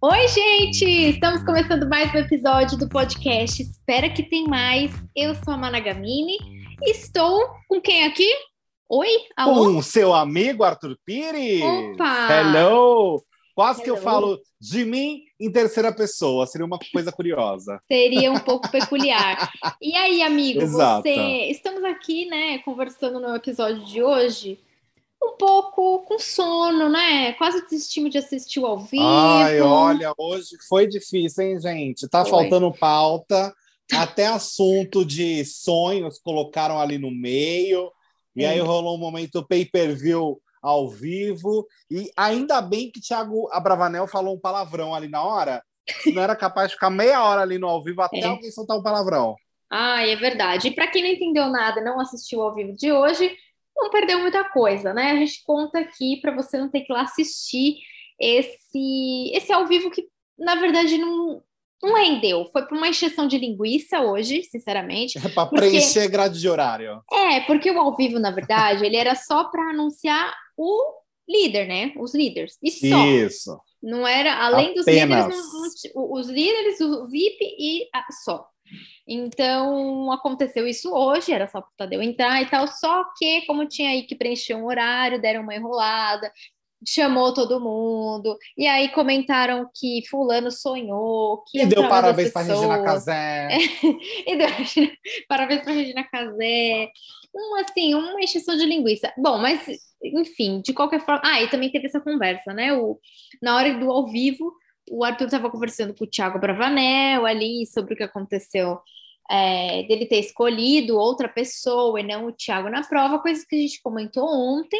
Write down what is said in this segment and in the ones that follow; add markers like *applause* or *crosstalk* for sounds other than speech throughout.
Oi, gente! Estamos começando mais um episódio do podcast Espera que tem mais. Eu sou a Managamini e estou com quem aqui? Oi? Alô? Com o seu amigo Arthur Pires. Opa! Hello! Quase que eu Hello. falo de mim em terceira pessoa. Seria uma coisa curiosa. Seria um pouco peculiar. E aí, amigo, *laughs* Exato. você. Estamos aqui, né, conversando no episódio de hoje. Um pouco com sono, né? Quase desistimos de assistir ao vivo. Ai, olha, hoje foi difícil, hein, gente? Tá Foi. faltando pauta. Até assunto de sonhos colocaram ali no meio. E É. aí rolou um momento pay-per-view ao vivo. E ainda bem que Thiago Abravanel falou um palavrão ali na hora. Não era capaz de ficar meia hora ali no ao vivo até É. alguém soltar um palavrão. Ai, é verdade. E para quem não entendeu nada, não assistiu ao vivo de hoje, não perdeu muita coisa, né? A gente conta aqui para você não ter que ir lá assistir esse esse ao vivo que na verdade não não rendeu. Foi por uma encheção de linguiça hoje, sinceramente. É para Porque- preencher grade de horário. É, porque o ao vivo, na verdade, ele era só para anunciar o líder, né? Os líderes. E só. Isso. Não era, além dos Apenas. líderes, não- os líderes, o VIP e a- só. Então, aconteceu isso hoje, era só para o Tadeu entrar e tal, só que, como tinha aí que preencher um horário, deram uma enrolada, chamou todo mundo, e aí comentaram que fulano sonhou, que E deu parabéns para Regina. Casé. *laughs* E deu *laughs* parabéns para Regina Casé. Um, assim, uma encheção de linguiça. Bom, mas, enfim, de qualquer forma. Ah, e também teve essa conversa, né? O, na hora do ao vivo, o Arthur estava conversando com o Thiago Bravanel ali sobre o que aconteceu é, dele ter escolhido outra pessoa e não o Thiago na prova, coisas que a gente comentou ontem.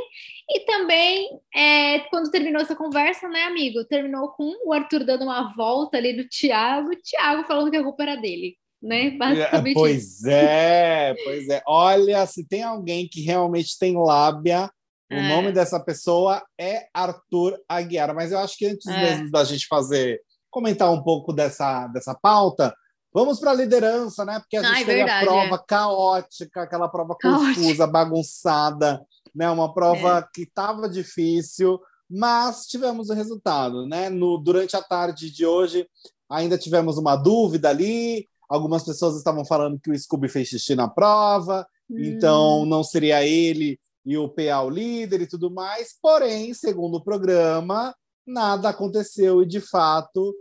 E também, é, quando terminou essa conversa, né, amigo? Terminou com o Arthur dando uma volta ali no Thiago, o Thiago falando que a culpa era dele, né? *laughs* Basicamente isso. Pois é, pois é. Olha, se tem alguém que realmente tem lábia, o É. nome dessa pessoa é Arthur Aguiar. Mas eu acho que antes É. mesmo da gente fazer, comentar um pouco dessa, dessa pauta, vamos para a liderança, né? Porque a gente Ai, teve verdade, a prova caótica, aquela prova Caótica. confusa, bagunçada, né? Uma prova que estava difícil, mas tivemos o resultado, né? No, durante a tarde de hoje, ainda tivemos uma dúvida ali. Algumas pessoas estavam falando que o Scooby fez xixi na prova, Hum. então não seria ele e o PA o líder e tudo mais. Porém, segundo o programa, nada aconteceu e de fato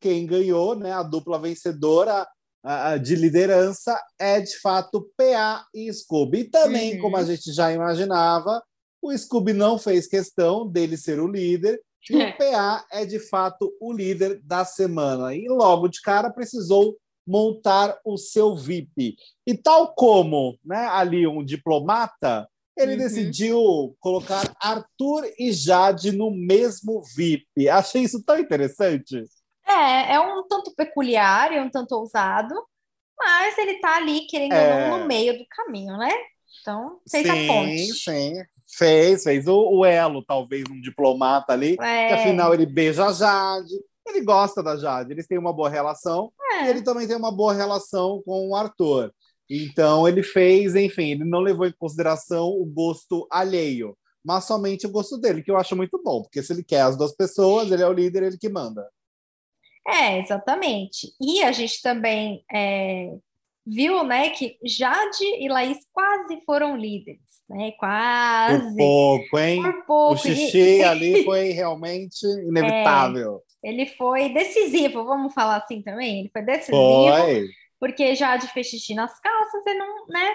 quem ganhou, né, a dupla vencedora a- a de liderança é de fato PA e Scooby. E também, Uhum. como a gente já imaginava, o Scooby não fez questão dele ser o líder. E É. o *laughs* PA é de fato o líder da semana. E logo de cara precisou montar o seu VIP. E tal como né, ali um diplomata, ele Uhum. decidiu colocar Arthur e Jade no mesmo VIP. Achei isso tão interessante. É, é um tanto peculiar, é um tanto ousado, mas ele tá ali, querendo É. no meio do caminho, né? Então, fez a sim, ponte. sim. Fez, fez o, o elo, talvez, um diplomata ali. É, Que afinal ele beija a Jade, ele gosta da Jade, eles têm uma boa relação. é. E ele também tem uma boa relação com o Arthur. Então ele fez, enfim, ele não levou em consideração o gosto alheio, mas somente o gosto dele, que eu acho muito bom, porque se ele quer as duas pessoas, ele é o líder, ele que manda. É, exatamente. E a gente também é, viu, né, que Jade e Laís quase foram líderes, né? Por Quase. pouco, hein? Por pouco. O xixi *laughs* ali foi realmente inevitável. Ele foi decisivo, vamos falar assim também. Ele foi decisivo. Foi. Porque Jade fez xixi nas calças e não, né,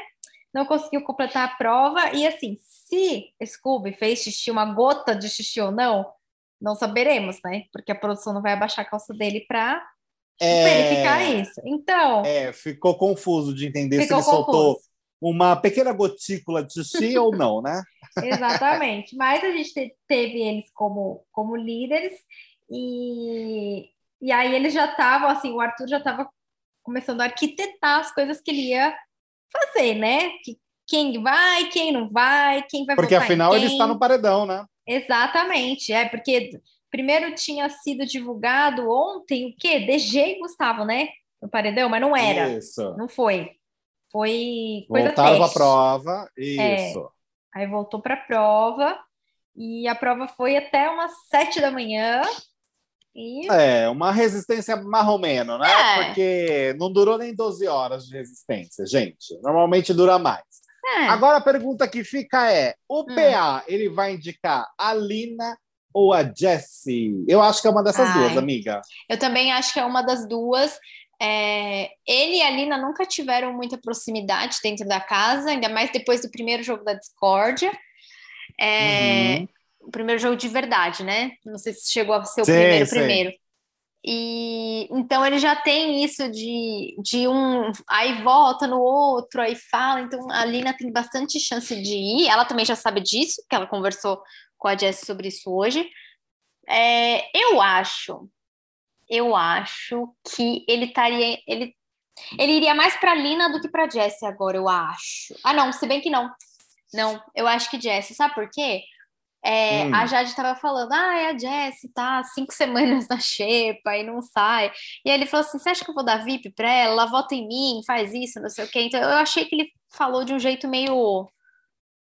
não conseguiu completar a prova. E assim, se Scooby fez xixi, uma gota de xixi ou não, não saberemos, né? Porque a produção não vai abaixar a calça dele para verificar isso. Então, É, ficou confuso de entender se ele soltou confuso. uma pequena gotícula de xixi ou não, né? *laughs* Exatamente. Mas a gente te- teve eles como, como líderes e, e aí eles já estavam, assim, o Arthur já estava começando a arquitetar as coisas que ele ia fazer, né? Que, quem vai, quem não vai, quem vai Porque afinal ele está no paredão, né? Exatamente, é porque primeiro tinha sido divulgado ontem o quê? DG e Gustavo, né? No paredão, mas não era, Isso. não foi. Foi coisa Voltaram para a prova. É. Isso. Aí voltou para a prova E a prova foi até umas sete da manhã. E... É, uma resistência marromeno, né? É. Porque não durou nem 12 horas de resistência, gente. Normalmente dura mais. É. Agora a pergunta que fica é: o Hum. PA ele vai indicar a Lina ou a Jessie? Eu acho que é uma dessas Ai. duas, amiga. Eu também acho que é uma das duas. É, ele e a Lina nunca tiveram muita proximidade dentro da casa, ainda mais depois do primeiro jogo da discórdia. É, Uhum. O primeiro jogo de verdade, né? Não sei se chegou a ser o Sim, primeiro, sim. primeiro. E então ele já tem isso de, de um aí volta no outro, aí fala. Então a Lina tem bastante chance de ir. Ela também já sabe disso, que ela conversou com a Jess sobre isso hoje. É, eu acho, eu acho que ele estaria. Ele, ele iria mais para Lina do que para Jessie agora, eu acho. Ah, não, se bem que não. Não, eu acho que Jessie, sabe por quê? É, Hum. A Jade estava falando, ah, é a Jessie tá cinco *laughs* semanas na xepa e não sai. E aí ele falou assim: você acha que eu vou dar VIP para ela? Ela vota em mim, faz isso, não sei o quê. Então eu achei que ele falou de um jeito meio,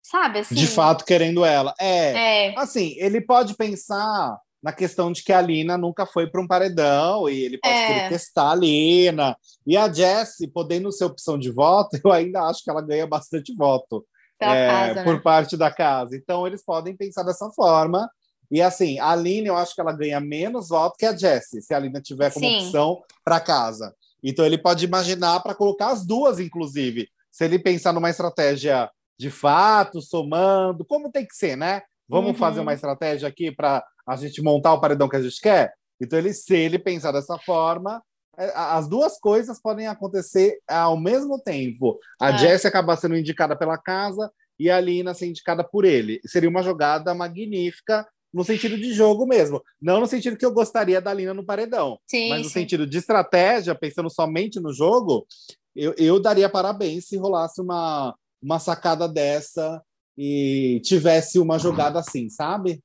sabe, assim. De fato, querendo ela. É. É, Assim, ele pode pensar na questão de que a Lina nunca foi para um paredão e ele pode É. querer testar a Lina. E a Jessie, podendo ser opção de voto, *laughs* eu ainda acho que ela ganha bastante voto. Pela é, casa, por né? parte da casa. Então, eles podem pensar dessa forma. E assim, a Aline, eu acho que ela ganha menos voto que a Jessie, se a Aline tiver como Sim. opção para casa. Então, ele pode imaginar para colocar as duas, inclusive. Se ele pensar numa estratégia de fato, somando, como tem que ser, né? Vamos Uhum. fazer uma estratégia aqui para a gente montar o paredão que a gente quer? Então, ele, se ele pensar dessa forma, as duas coisas podem acontecer ao mesmo tempo. A É. Jessie acabar sendo indicada pela casa e a Lina ser indicada por ele. Seria uma jogada magnífica no sentido de jogo mesmo. Não no sentido que eu gostaria da Lina no paredão, Sim, mas no sim. sentido de estratégia, pensando somente no jogo, eu, eu daria parabéns se rolasse uma, uma sacada dessa e tivesse uma jogada assim, sabe?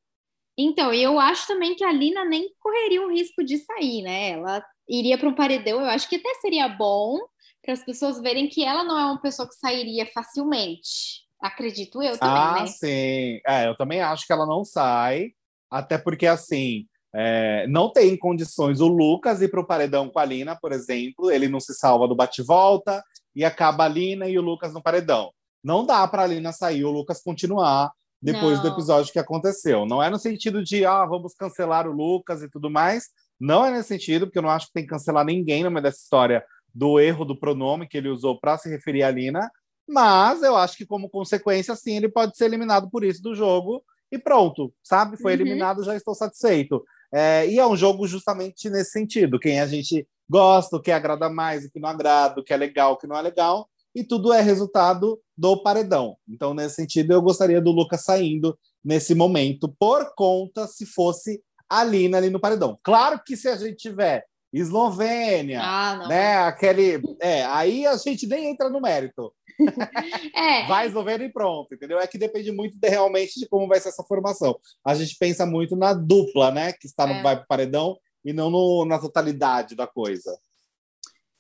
Então, eu acho também que a Lina nem correria o risco de sair, né? Ela iria para um paredão, eu acho que até seria bom para as pessoas verem que ela não é uma pessoa que sairia facilmente. Acredito eu também, ah, né? sim. É, eu também acho que ela não sai, até porque, assim, é, não tem condições o Lucas ir para o paredão com a Lina, por exemplo, ele não se salva do bate-volta e acaba a Lina e o Lucas no paredão. Não dá para a Lina sair, o Lucas continuar depois do Não. episódio que aconteceu. Não é no sentido de, ah, vamos cancelar o Lucas e tudo mais. Não é nesse sentido, porque eu não acho que tem que cancelar ninguém no meio dessa história do erro do pronome que ele usou para se referir à Lina. Mas eu acho que, como consequência, sim, ele pode ser eliminado por isso do jogo e pronto, sabe? Foi Uhum. eliminado, já estou satisfeito. É, e é um jogo justamente nesse sentido: quem a gente gosta, o que agrada mais, o que não agrada, o que é legal, o que não é legal, e tudo é resultado do paredão. Então, nesse sentido, eu gostaria do Lucas saindo nesse momento, por conta se fosse a Lina ali no paredão. Claro que se a gente tiver Eslovênia, Ah, né? Aquele. É, aí a gente nem entra no mérito. *laughs* É, Vai Eslovênia e pronto, entendeu? É que depende muito de, realmente de como vai ser essa formação. A gente pensa muito na dupla, né? Que está no É. vai pro paredão e não no- na totalidade da coisa.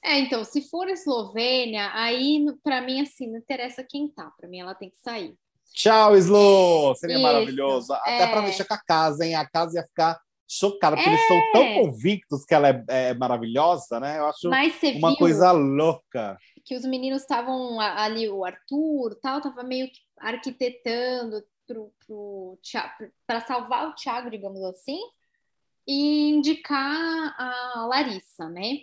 é, então, se for Eslovênia, aí para mim assim, não interessa quem tá, para mim ela tem que sair. Tchau, Slo! Seria Isso, maravilhoso. Até é. para mexer com a casa, hein? A casa ia ficar chocada, porque É. eles são tão convictos que ela é, é maravilhosa, né? Eu acho uma coisa louca. que os meninos estavam ali, o Arthur, tal, tava meio que arquitetando para salvar o Thiago, digamos assim, e indicar a Larissa, né?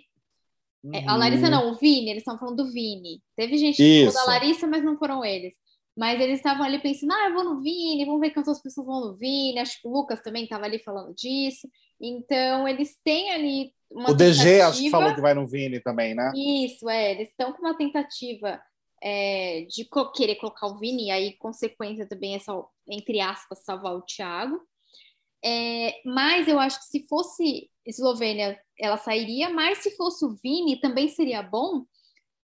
É, a Larissa Uhum. não, o Vini, eles estão falando do Vini. Teve gente que falou da Larissa, mas não foram eles. Mas eles estavam ali pensando, ah, eu vou no Vini, vamos ver quantas pessoas vão no Vini. Acho que o Lucas também estava ali falando disso. Então, eles têm ali uma O DG acho que tentativa- falou que vai no Vini também, né? Isso, é, eles estão com uma tentativa é, de co- querer colocar o Vini, e aí, consequência também, essa, entre aspas, salvar o Thiago. É, mas eu acho que se fosse Eslovênia, ela sairia, mas se fosse o Vini, também seria bom,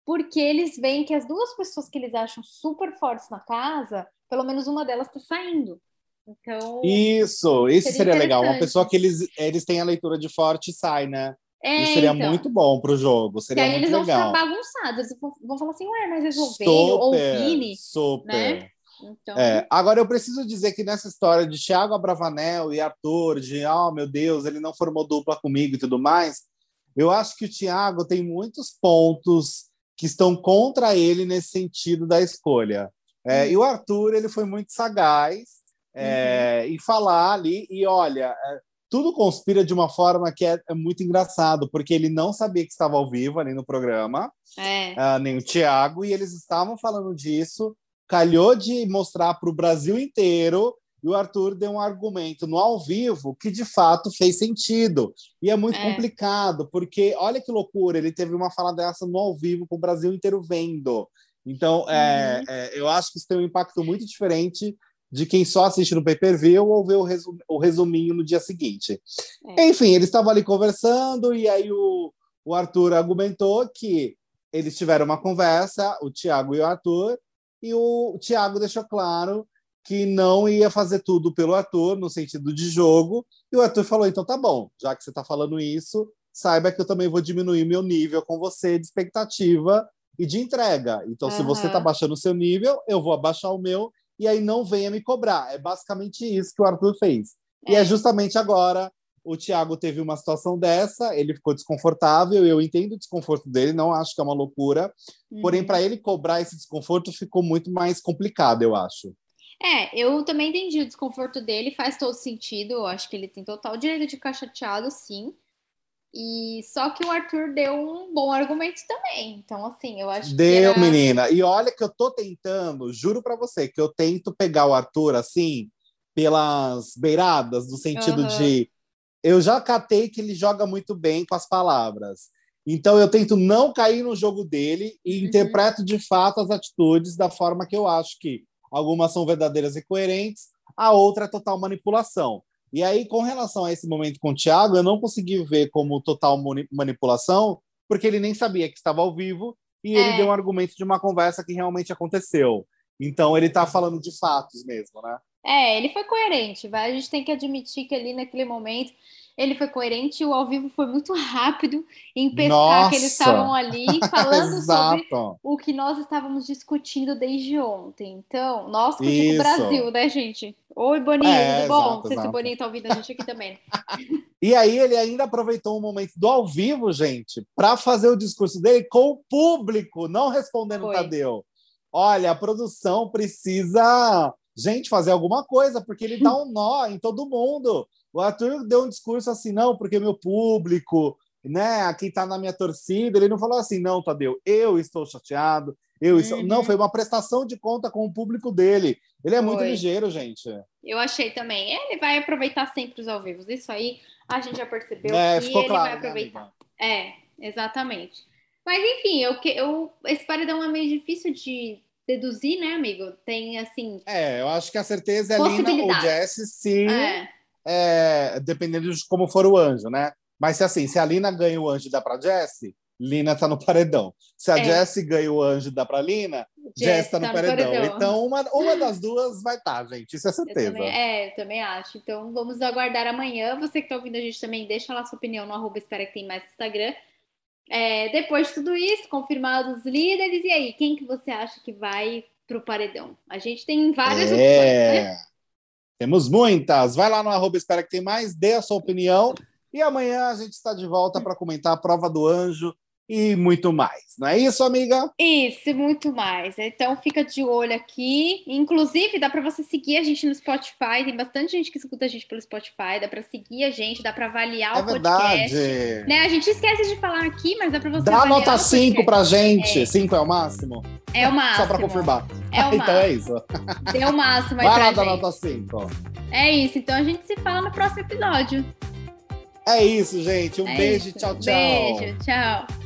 porque eles veem que as duas pessoas que eles acham super fortes na casa, pelo menos uma delas está saindo. Então, Isso, isso Seria seria legal. Uma pessoa que eles, eles têm a leitura de forte e sai, né? é, isso seria então. muito bom pro jogo, seria aí muito eles vão legal. ficar bagunçados, eles vão, falar assim, ué, mas Eslovênio ou Vini, super. né? Então... É, agora eu preciso dizer que nessa história de Thiago Abravanel e Arthur, de oh meu Deus, ele não formou dupla comigo e tudo mais, eu acho que o Thiago tem muitos pontos que estão contra ele nesse sentido da escolha. É, uhum. E o Arthur ele foi muito sagaz é, uhum. em falar ali e olha, é, tudo conspira de uma forma que é, é, muito engraçado, porque ele não sabia que estava ao vivo ali no programa, uh, nem o Thiago, e eles estavam falando disso, calhou de mostrar para o Brasil inteiro, e o Arthur deu um argumento no ao vivo que de fato fez sentido. E é muito é. complicado, porque olha que loucura, ele teve uma fala dessa no ao vivo com o Brasil inteiro vendo. Então, é, uhum. é, eu acho que isso tem um impacto muito diferente de quem só assiste no pay-per-view ou vê o, resum, o resuminho no dia seguinte. É. Enfim, eles estavam ali conversando e aí o, o Arthur argumentou que eles tiveram uma conversa, o Thiago e o Arthur, e o Thiago deixou claro que não ia fazer tudo pelo Arthur, no sentido de jogo, e o Arthur falou: então tá bom, já que você está falando isso, saiba que eu também vou diminuir meu nível com você de expectativa e de entrega. Então, uhum. se você está baixando o seu nível, eu vou abaixar o meu e aí não venha me cobrar. É basicamente isso que o Arthur fez. É. E é justamente agora o Thiago teve uma situação dessa, ele ficou desconfortável, eu entendo o desconforto dele, não acho que é uma loucura, uhum. porém para ele cobrar esse desconforto ficou muito mais complicado, eu acho. É, eu também entendi o desconforto dele, faz todo sentido, eu acho que ele tem total direito de ficar chateado, sim. E só que o Arthur deu um bom argumento também. Então, assim, eu acho deu, que. Deu, era... menina. E olha que eu tô tentando, juro para você, que eu tento pegar o Arthur assim, pelas beiradas, no sentido uhum. de. Eu já catei que ele joga muito bem com as palavras. Então eu tento não cair no jogo dele e uhum. interpreto de fato as atitudes da forma que eu acho que algumas são verdadeiras e coerentes, a outra é total manipulação. E aí, com relação a esse momento com o Thiago, eu não consegui ver como total manipulação, porque ele nem sabia que estava ao vivo e é. ele deu um argumento de uma conversa que realmente aconteceu. Então, ele está falando de fatos mesmo, né? É, ele foi coerente, vai. A gente tem que admitir que ali naquele momento ele foi coerente, o ao vivo foi muito *laughs* rápido em pescar Nossa! que eles estavam ali *laughs* falando sobre o que nós estávamos discutindo desde ontem. Então, nós com o Brasil, né, gente? Oi, Boninho, é, tudo bom? Exato, Não sei exato. se o Boninho tá ouvindo a gente aqui também. *laughs* e aí ele ainda aproveitou um momento do ao vivo, gente, para fazer o discurso dele com o público, não respondendo o Tadeu. Olha, a produção precisa, gente, fazer alguma coisa, porque ele dá um nó em todo mundo. O Arthur deu um discurso assim, não, porque meu público, né, quem está na minha torcida, ele não falou assim, não, Tadeu, eu estou chateado, eu estou... Uhum. Não, foi uma prestação de conta com o público dele. Ele é foi. muito ligeiro, gente. Eu achei também. Ele vai aproveitar sempre os ao vivo. Isso aí a gente já percebeu é, que ele claro, vai né, aproveitar. Né, é, exatamente. Mas enfim, eu, eu, esse paredão é meio difícil de deduzir, né, amigo? Tem assim. É, eu acho que a certeza é Lina ou Jess se. É é, dependendo de como for o anjo, né? Mas se assim, se a Lina ganha o anjo e dá para Jessie, Lina tá no paredão. Se a é. Jessie ganha o anjo e dá para Lina, Jess tá no, tá paredão. paredão. Então, uma, uma das duas vai estar, tá, gente. Isso é certeza. Eu também, é, eu também acho. Então, vamos aguardar amanhã. Você que tá ouvindo a gente também, deixa lá sua opinião no arroba espera que tem mais Instagram. É, depois de tudo isso, confirmados os líderes, e aí, quem que você acha que vai pro paredão? A gente tem várias é... opções, né? Temos muitas. Vai lá no arroba Espera que tem mais, dê a sua opinião. E amanhã a gente está de volta para comentar a prova do anjo e muito mais. Não é isso, amiga? Isso, muito mais. Então fica de olho aqui. Inclusive, dá para você seguir a gente no Spotify. Tem bastante gente que escuta a gente pelo Spotify. Dá para seguir a gente, dá para avaliar é o podcast. Verdade. Né? A gente esquece de falar aqui, mas dá para você Dá nota 5 pra gente. 5 é. é o máximo? É o máximo. Só para confirmar. É o *laughs* então é isso. Deu o máximo aí Vai lá dar nota 5. É isso. Então a gente se fala no próximo episódio. É isso, gente. Um é beijo. Isso. Tchau, tchau. Beijo. Tchau.